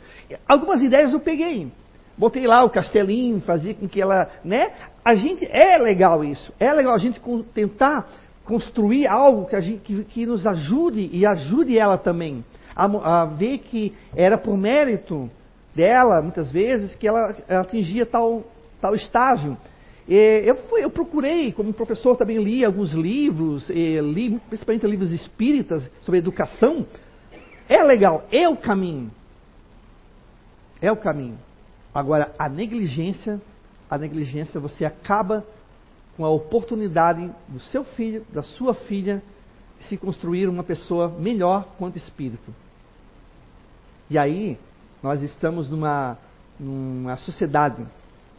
Algumas ideias eu peguei. Botei lá o castelinho, fazia com que ela, né? A gente, é legal isso. É legal a gente tentar construir algo que, gente, que, que nos ajude e ajude ela também a, a, ver que era por mérito dela, muitas vezes, que ela, ela atingia tal, tal estágio. Eu, fui, eu procurei, como professor, também li alguns livros, li principalmente livros espíritas sobre educação. É legal, é o caminho. É o caminho. Agora, a negligência, a negligência, você acaba com a oportunidade do seu filho, da sua filha, se construir uma pessoa melhor quanto espírito. E aí, nós estamos numa, numa sociedade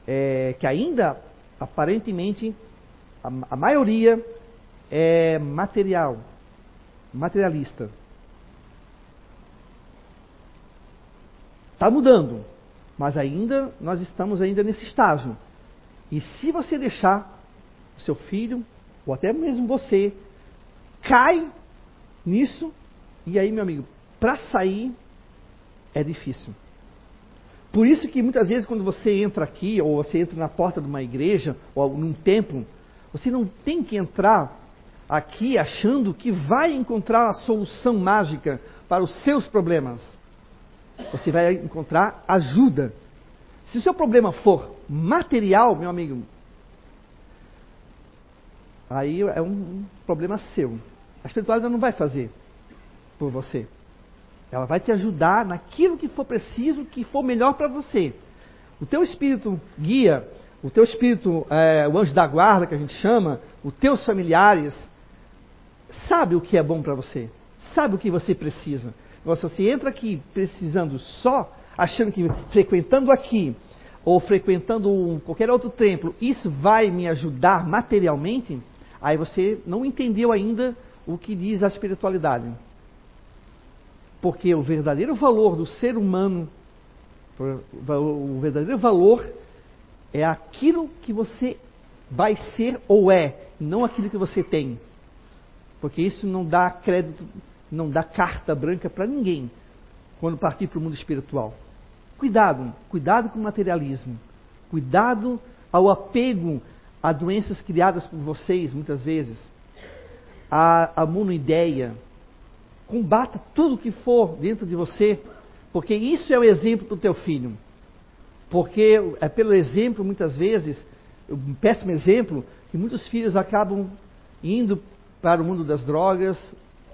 é, que ainda, aparentemente, a, a maioria é material, materialista. Está mudando, mas ainda nós estamos ainda nesse estágio. E se você deixar o seu filho, ou até mesmo você, cai nisso, e aí, meu amigo, para sair é difícil. Por isso que muitas vezes quando você entra aqui, ou você entra na porta de uma igreja, ou num templo, você não tem que entrar aqui achando que vai encontrar a solução mágica para os seus problemas. Você vai encontrar ajuda. Se o seu problema for material, meu amigo, aí é um problema seu. A espiritualidade não vai fazer por você. Ela vai te ajudar naquilo que for preciso, que for melhor para você. O teu espírito guia, o teu espírito, é, o anjo da guarda que a gente chama, os teus familiares, sabe o que é bom para você, sabe o que você precisa. Agora, se você entra aqui precisando só, achando que frequentando aqui, ou frequentando um, qualquer outro templo, isso vai me ajudar materialmente, aí você não entendeu ainda o que diz a espiritualidade. Porque o verdadeiro valor do ser humano, o verdadeiro valor é aquilo que você vai ser ou é, não aquilo que você tem. Porque isso não dá crédito não dá carta branca para ninguém quando partir para o mundo espiritual. Cuidado, cuidado com o materialismo. Cuidado ao apego a doenças criadas por vocês, muitas vezes. A, a monoideia. Combata tudo que for dentro de você, porque isso é o exemplo do teu filho. Porque é pelo exemplo, muitas vezes, um péssimo exemplo, que muitos filhos acabam indo para o mundo das drogas,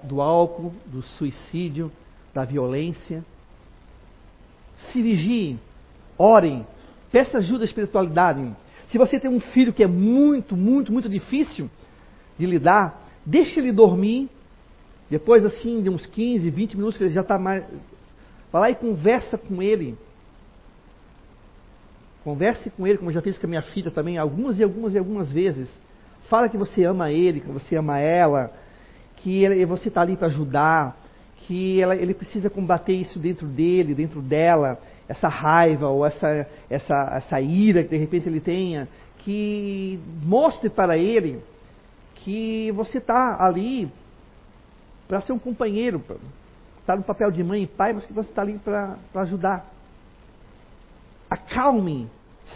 do álcool, do suicídio, da violência. Se vigiem, orem, peça ajuda à espiritualidade. Se você tem um filho que é muito, muito, muito difícil de lidar, deixe ele dormir. Depois, assim, de uns 15, 20 minutos que ele já está mais. Vai lá e conversa com ele. Converse com ele, como eu já fiz com a minha filha também, algumas e algumas e algumas vezes. Fala que você ama ele, que você ama ela, que ele, você está ali para ajudar, que ela, ele precisa combater isso dentro dele, dentro dela, essa raiva ou essa, essa, essa ira que de repente ele tenha, que mostre para ele que você está ali para ser um companheiro, está no papel de mãe e pai, mas que você está ali para ajudar. acalme,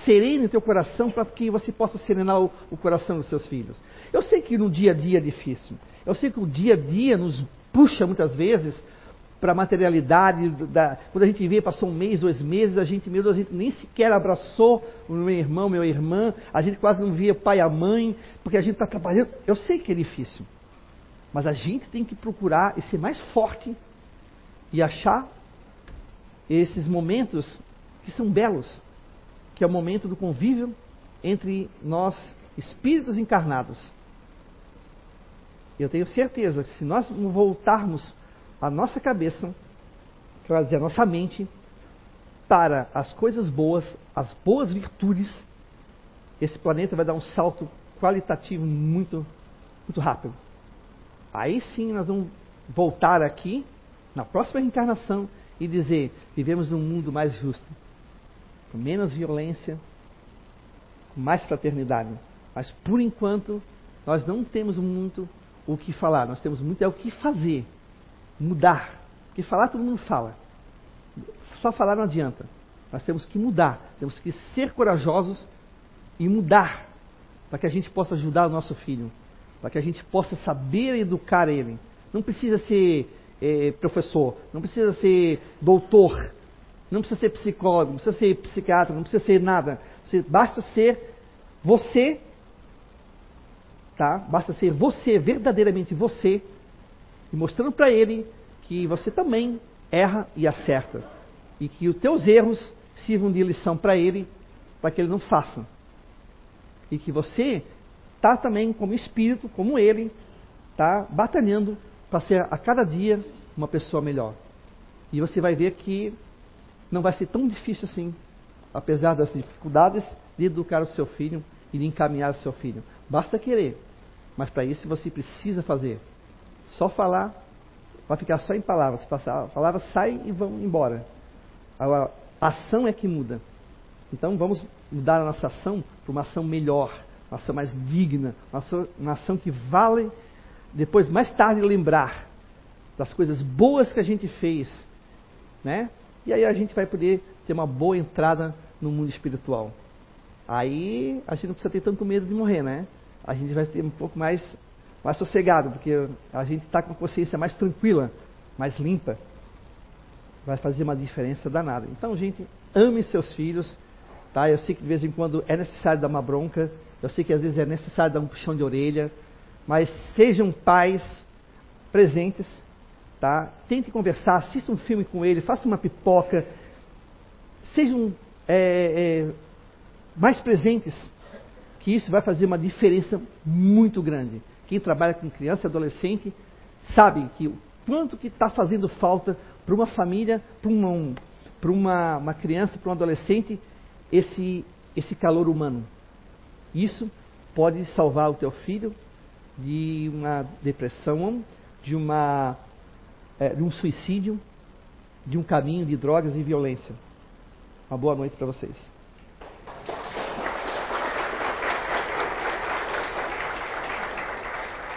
serene o teu coração para que você possa serenar o, o, coração dos seus filhos. Eu sei que no dia a dia é difícil. Eu sei que o dia a dia nos puxa muitas vezes para a materialidade. Da, quando a gente vê, passou um mês, dois meses, a gente, meu Deus, a gente nem sequer abraçou o meu irmão, minha irmã, a gente quase não via pai a mãe, porque a gente está trabalhando. Eu sei que é difícil. Mas a gente tem que procurar e ser mais forte e achar esses momentos que são belos, que é o momento do convívio entre nós, espíritos encarnados. Eu tenho certeza que se nós voltarmos a nossa cabeça, quer dizer, a nossa mente, para as coisas boas, as boas virtudes, esse planeta vai dar um salto qualitativo muito, muito rápido. Aí sim nós vamos voltar aqui, na próxima reencarnação, e dizer: vivemos num mundo mais justo, com menos violência, com mais fraternidade. Mas por enquanto, nós não temos muito o que falar, nós temos muito é o que fazer, mudar. Porque falar todo mundo fala. Só falar não adianta. Nós temos que mudar, temos que ser corajosos e mudar para que a gente possa ajudar o nosso filho, para que a gente possa saber educar ele. Não precisa ser é, professor, não precisa ser doutor, não precisa ser psicólogo, não precisa ser psiquiatra, não precisa ser nada. Você, basta ser você, tá? Basta ser você, verdadeiramente você, mostrando para ele que você também erra e acerta. E que os teus erros sirvam de lição para ele, para que ele não faça. E que você está também como espírito, como ele, está batalhando para ser a cada dia uma pessoa melhor. E você vai ver que não vai ser tão difícil assim, apesar das dificuldades, de educar o seu filho e de encaminhar o seu filho. Basta querer, mas para isso você precisa fazer. Só falar vai ficar só em palavras. A palavra sai e vão embora. A ação é que muda. Então vamos mudar a nossa ação para uma ação melhor, uma ação mais digna, uma ação, uma ação que vale depois, mais tarde, lembrar das coisas boas que a gente fez, né? E aí a gente vai poder ter uma boa entrada no mundo espiritual. Aí a gente não precisa ter tanto medo de morrer, né? A gente vai ter um pouco mais, mais sossegado, porque a gente está com a consciência mais tranquila, mais limpa. Vai fazer uma diferença danada. Então, gente, ame seus filhos, tá? Eu sei que de vez em quando é necessário dar uma bronca, eu sei que às vezes é necessário dar um puxão de orelha, mas sejam pais presentes, tá? Tente conversar, assista um filme com ele, faça uma pipoca, sejam é, é, mais presentes, que isso vai fazer uma diferença muito grande. Quem trabalha com criança e adolescente sabe que o quanto que está fazendo falta para uma família, para uma, uma, uma criança, para um adolescente, esse, esse calor humano. Isso pode salvar o teu filho de uma depressão, de, uma, é, de um suicídio, de um caminho de drogas e violência. Uma boa noite para vocês.